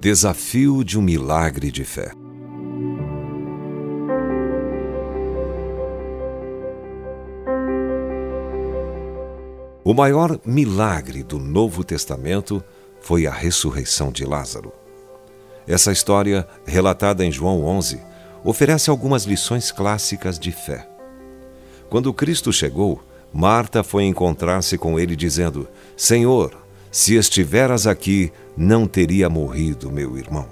Desafio de um milagre de fé. O maior milagre do Novo Testamento foi a ressurreição de Lázaro. Essa história, relatada em João 11, oferece algumas lições clássicas de fé. Quando Cristo chegou, Marta foi encontrar-se com ele, dizendo: Senhor, se estiveras aqui, não teria morrido meu irmão.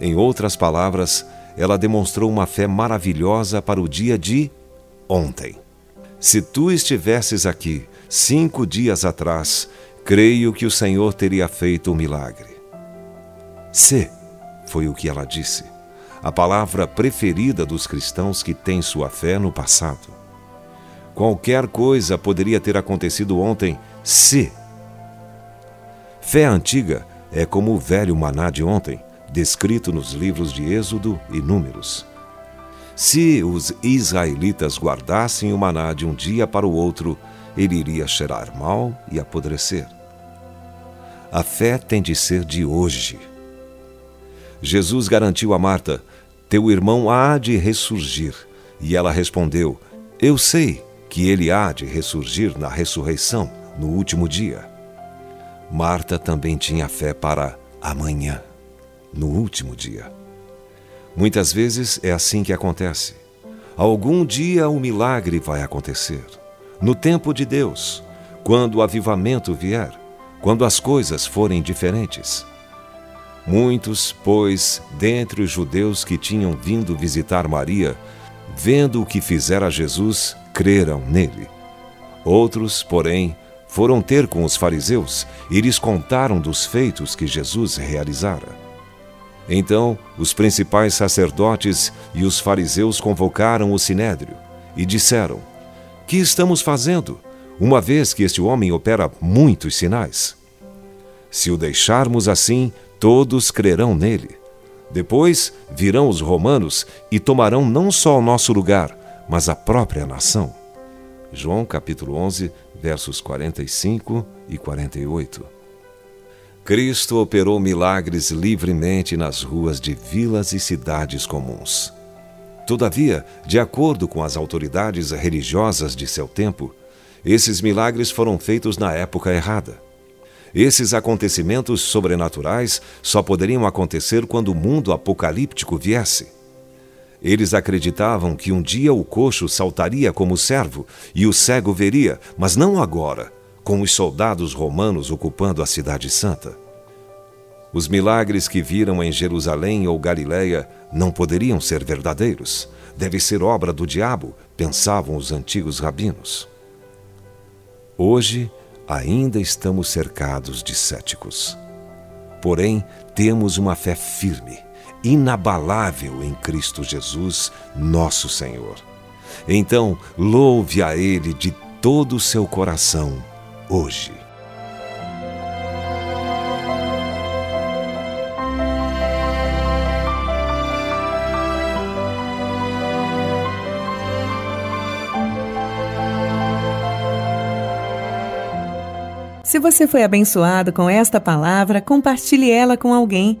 Em outras palavras, ela demonstrou uma fé maravilhosa para o dia de ontem. Se tu estivesses aqui cinco dias atrás, creio que o Senhor teria feito um milagre. Se, foi o que ela disse, a palavra preferida dos cristãos que têm sua fé no passado. Qualquer coisa poderia ter acontecido ontem se Fé antiga é como o velho maná de ontem, descrito nos livros de Êxodo e Números. Se os israelitas guardassem o maná de um dia para o outro, ele iria cheirar mal e apodrecer. A fé tem de ser de hoje. Jesus garantiu a Marta: Teu irmão há de ressurgir. E ela respondeu: Eu sei que ele há de ressurgir na ressurreição, no último dia. Marta também tinha fé para amanhã, no último dia. Muitas vezes é assim que acontece. Algum dia o milagre vai acontecer. No tempo de Deus, quando o avivamento vier, quando as coisas forem diferentes. Muitos, pois, dentre os judeus que tinham vindo visitar Maria, vendo o que fizera Jesus, creram nele. Outros, porém, foram ter com os fariseus e lhes contaram dos feitos que Jesus realizara. Então, os principais sacerdotes e os fariseus convocaram o sinédrio e disseram: Que estamos fazendo, uma vez que este homem opera muitos sinais? Se o deixarmos assim, todos crerão nele. Depois virão os romanos e tomarão não só o nosso lugar, mas a própria nação. João capítulo 11, versos 45 e 48. Cristo operou milagres livremente nas ruas de vilas e cidades comuns. Todavia, de acordo com as autoridades religiosas de seu tempo, esses milagres foram feitos na época errada. Esses acontecimentos sobrenaturais só poderiam acontecer quando o mundo apocalíptico viesse. Eles acreditavam que um dia o coxo saltaria como servo e o cego veria, mas não agora, com os soldados romanos ocupando a Cidade Santa. Os milagres que viram em Jerusalém ou Galiléia não poderiam ser verdadeiros. Deve ser obra do diabo, pensavam os antigos rabinos. Hoje, ainda estamos cercados de céticos. Porém, temos uma fé firme inabalável em Cristo Jesus, nosso Senhor. Então, louve a Ele de todo o seu coração, hoje. Se você foi abençoado com esta palavra, compartilhe ela com alguém.